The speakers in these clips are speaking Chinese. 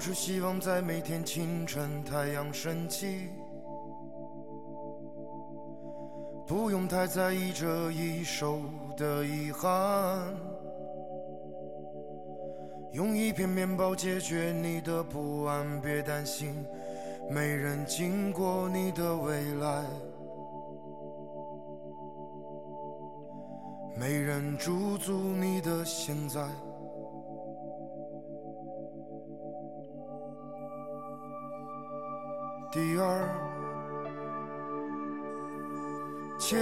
只希望，在每天清晨太阳升起，不用太在意这一手的遗憾，用一片面包解决你的不安，别担心，没人经过你的未来，没人驻足你的现在。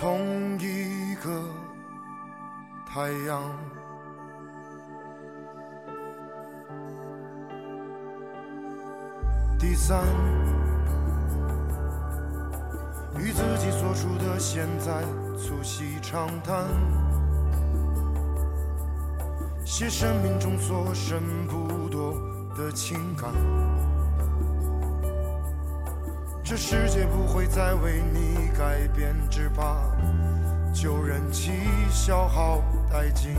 同一个太阳。第三，与自己所处的现在促膝长谈，写生命中所剩不多的情感。这世界不会再为你改变，只怕旧人气消耗殆尽，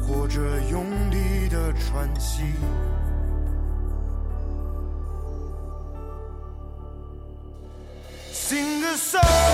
或者用力的喘息。Sing a song.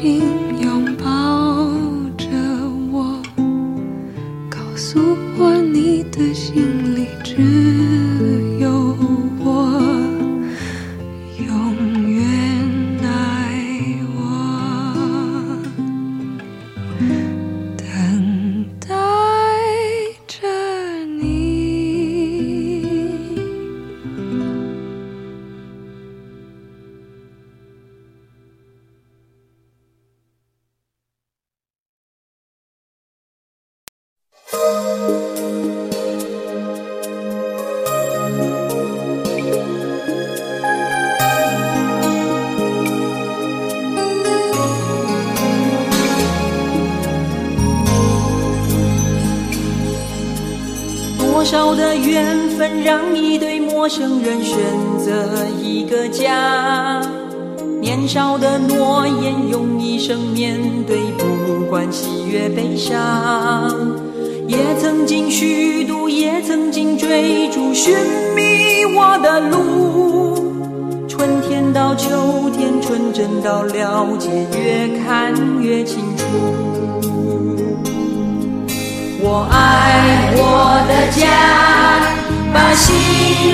听一对陌生人选择一个家？年少的诺言用一生面对，不管喜悦悲伤。也曾经虚度，也曾经追逐，寻觅我的路。春天到秋天，纯真到了解，越看越清楚。我爱我的家，把心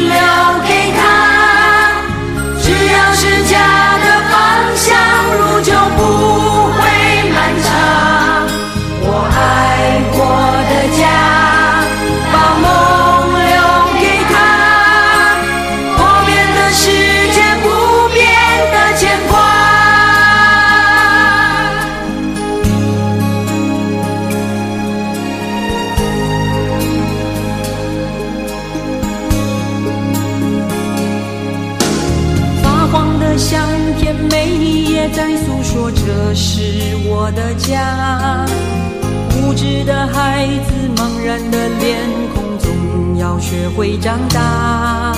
长大。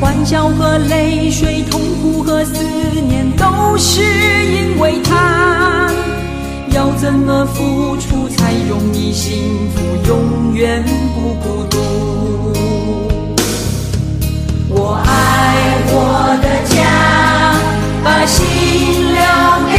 欢笑和泪水，痛苦和思念，都是因为他。要怎么付出才容易幸福，永远不孤独？我爱我的家，把心留给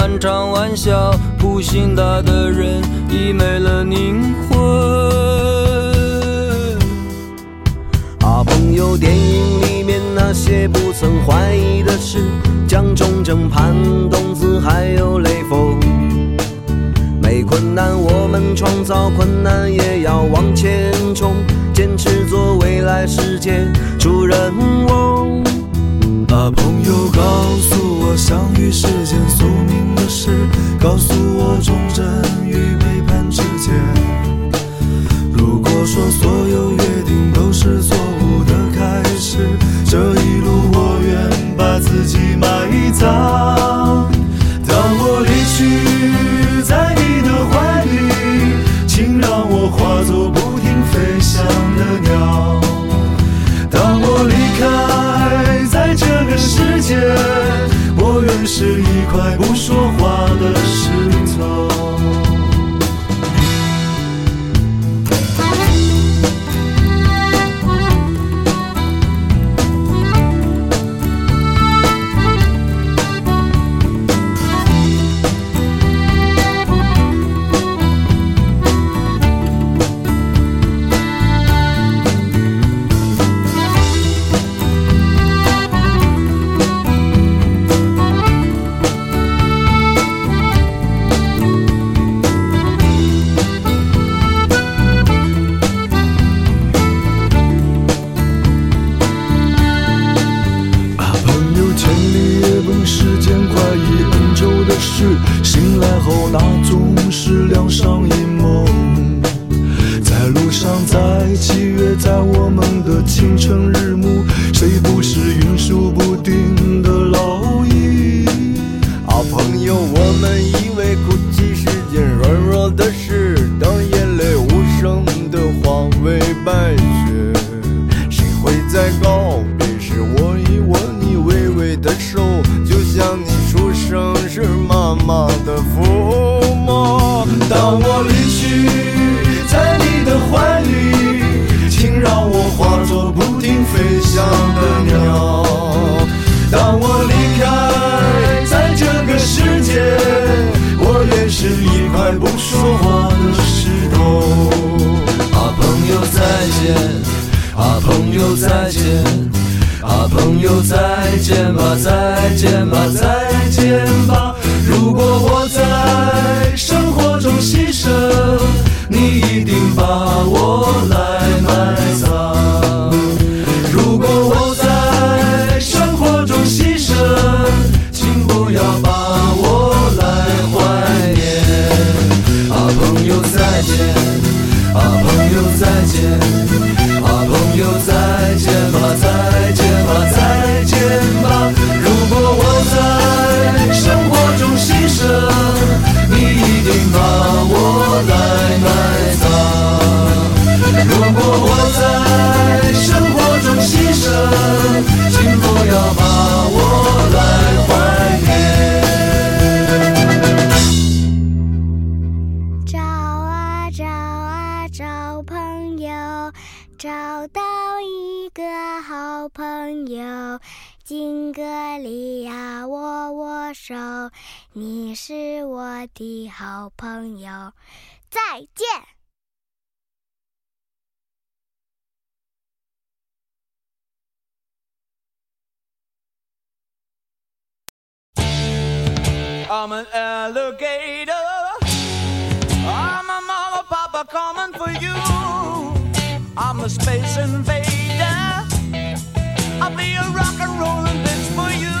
漫长玩笑，不信他的人已没了灵魂。啊，朋友，电影里面那些不曾怀疑的事，江、重、正、潘、冬子，还有雷锋。没困难，我们创造困难，也要往前冲，坚持做未来世界主人翁。把朋友告诉我相遇是件宿命的事告诉我忠贞与背叛之间如果说所有约定都是错误的开始这一路我愿把自己埋葬。我愿是一块不说话的石头。的好朋友，再见。I'm an alligator. I'm a mama, papa, coming for you. I'm a space invader. I'll be a rock and rolling bitch for you.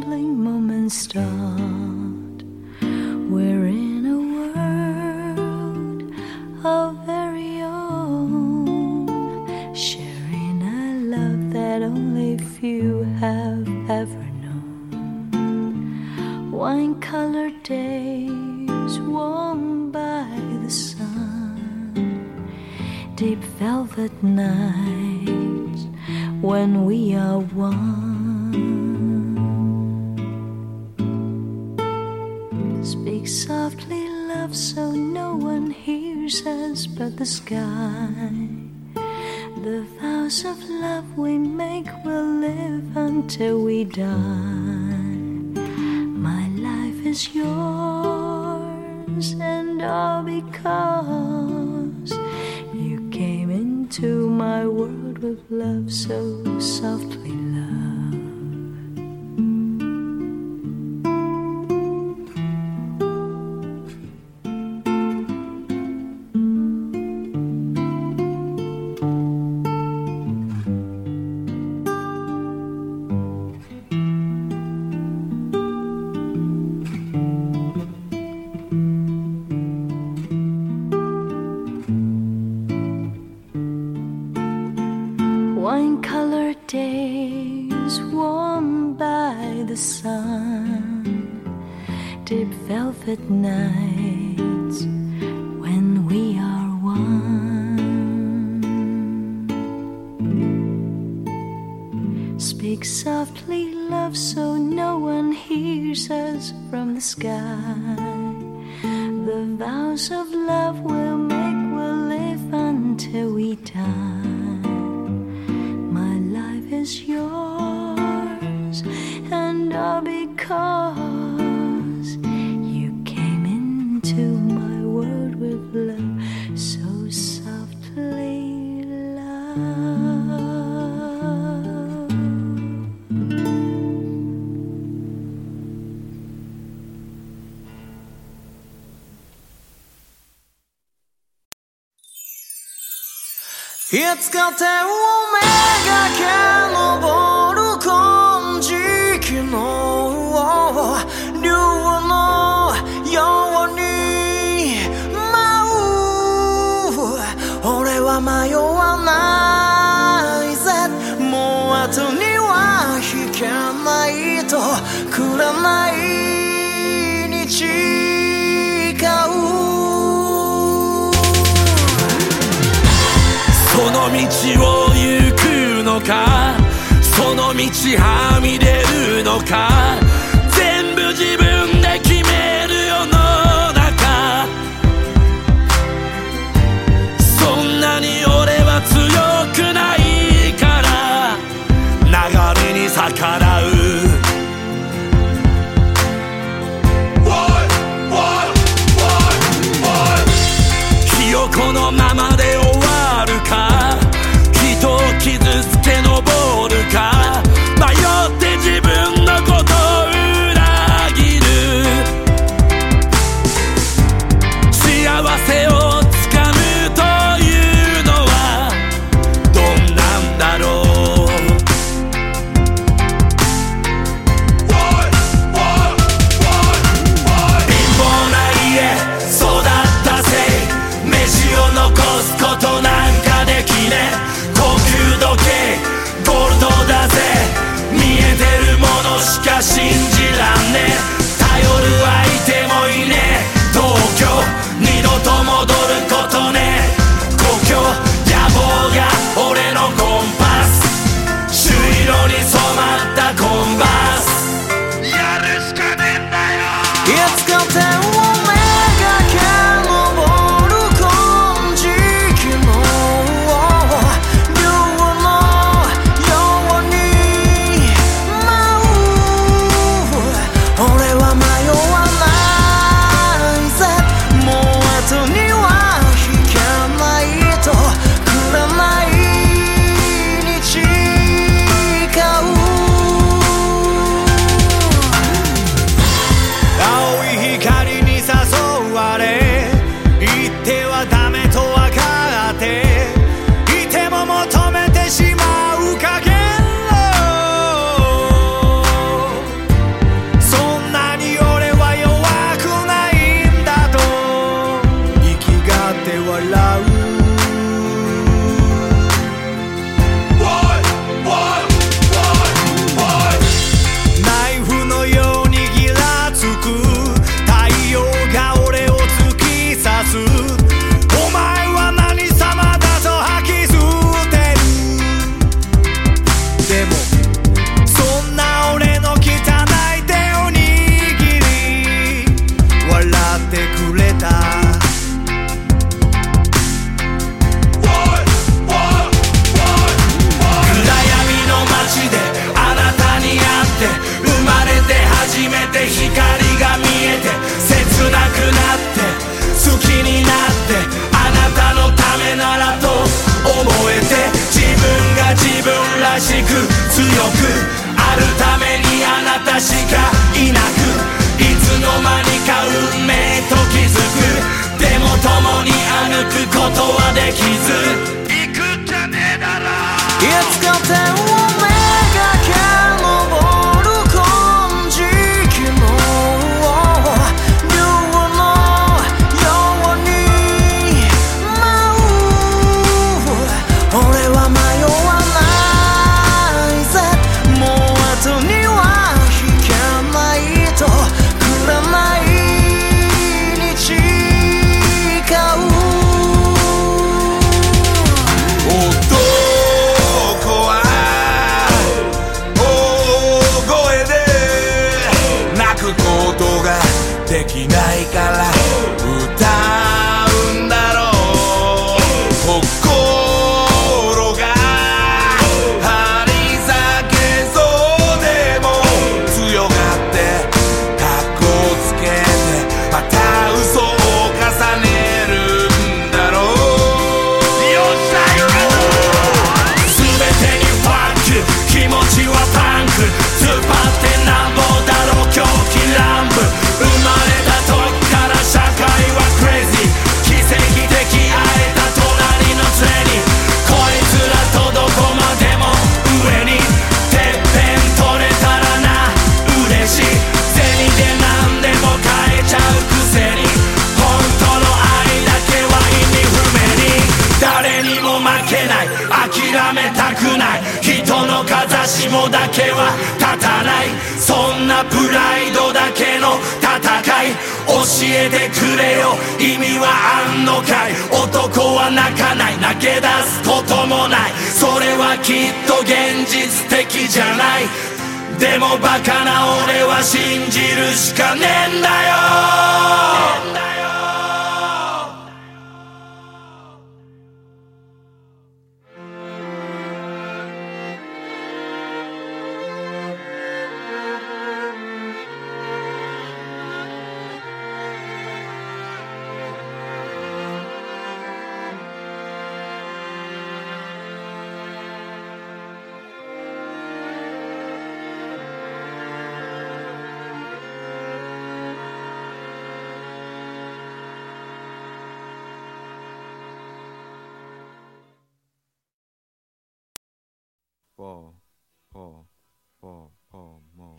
trembling moment star. done. My life is yours, and all because you came into my world with love so soft Wine colored days warmed by the sun, deep velvet nights when we are one. Speak softly, love, so no one hears us from the sky. The vows of love até o ômega que é 道を行くのか？その道はみ出るのか？全部自分色に染まったバカな俺は信じるしかねえんだよ。泡泡泡泡沫。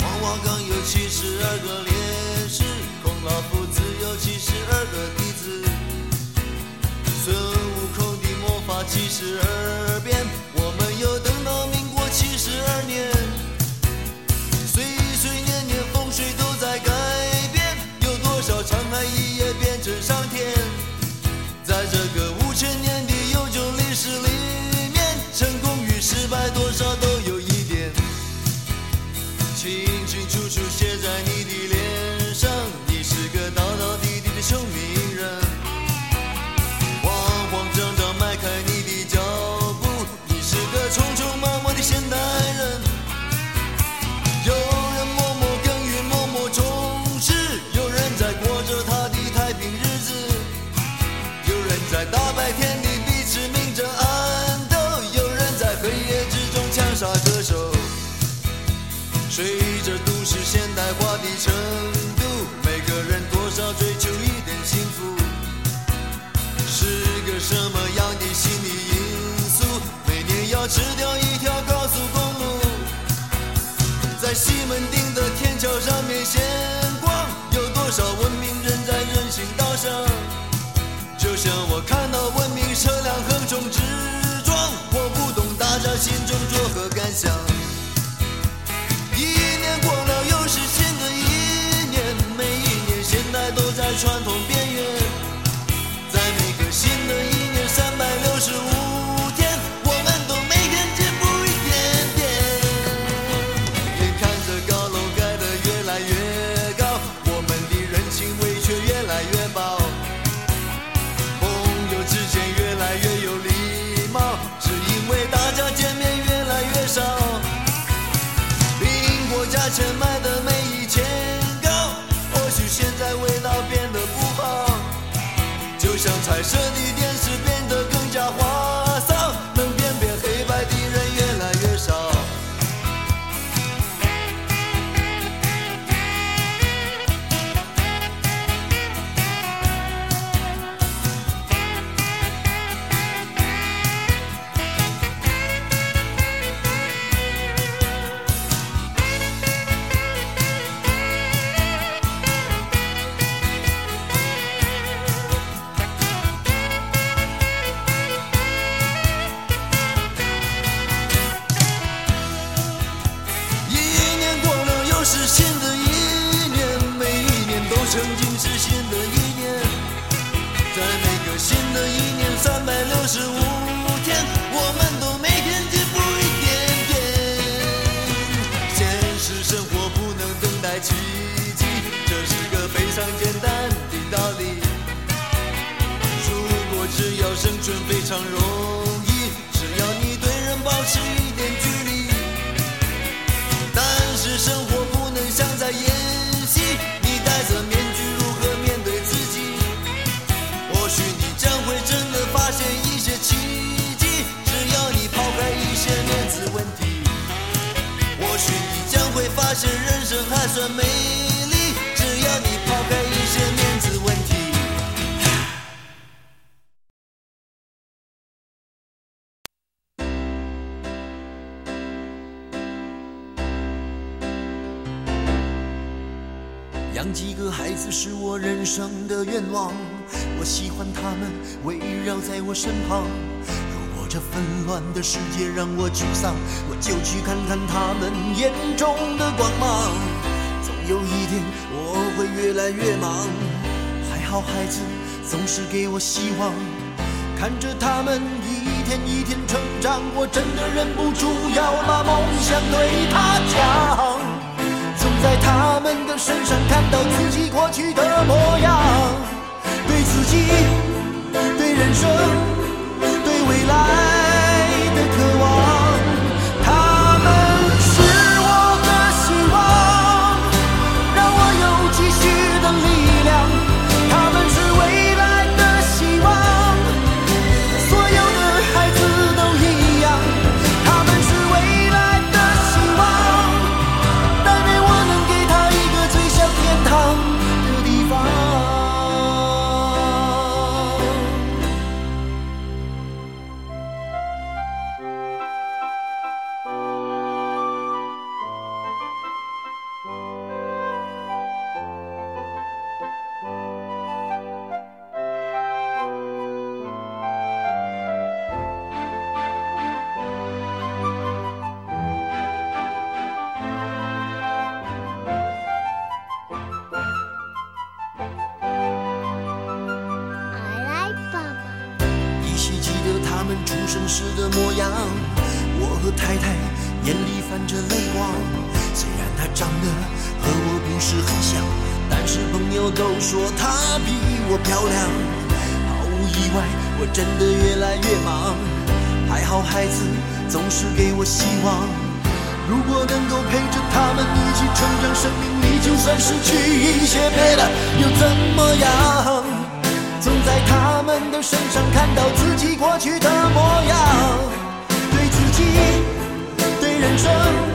黄花岗有七十个烈士，孔老夫子有七十个弟子，孙悟空的魔法七十二。现代化的程度，每个人多少追求一点幸福。是个什么样的心理因素？每年要吃掉一条高速公路。在西门町的天桥上面闲逛，有多少文明人在人行道上。就像我看到文明车辆横冲直撞，我不懂大家心中作何感想。养几个孩子是我人生的愿望，我喜欢他们围绕在我身旁。如果这纷乱的世界让我沮丧，我就去看看他们眼中的光芒。总有一天我会越来越忙，还好孩子总是给我希望，看着他们一天一天成长，我真的忍不住要把梦想对他讲。总在他们的身上看到自己过去的模样，对自己、对人生、对未来。太太眼里泛着泪光。虽然她长得和我不是很像，但是朋友都说她比我漂亮。毫无意外，我真的越来越忙，还好孩子总是给我希望。如果能够陪着他们一起成长，生命里就算失去一些别的又怎么样？总在他们的身上看到自己过去的模样，人生、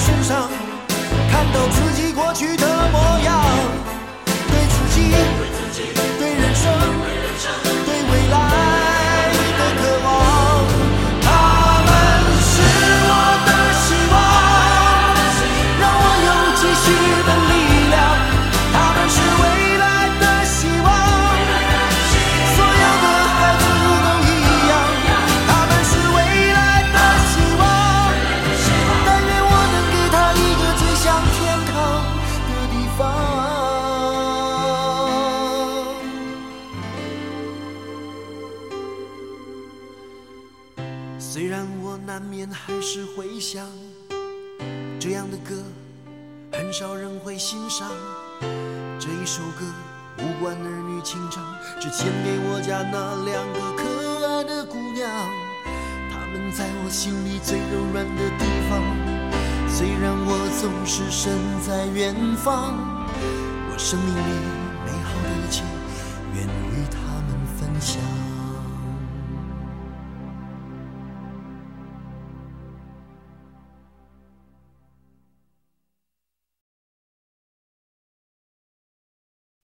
身上看到自己过去的不管儿女情长，只献给我家那两个可爱的姑娘。她们在我心里最柔软的地方。虽然我总是身在远方，我生命里美好的一切，愿与她们分享。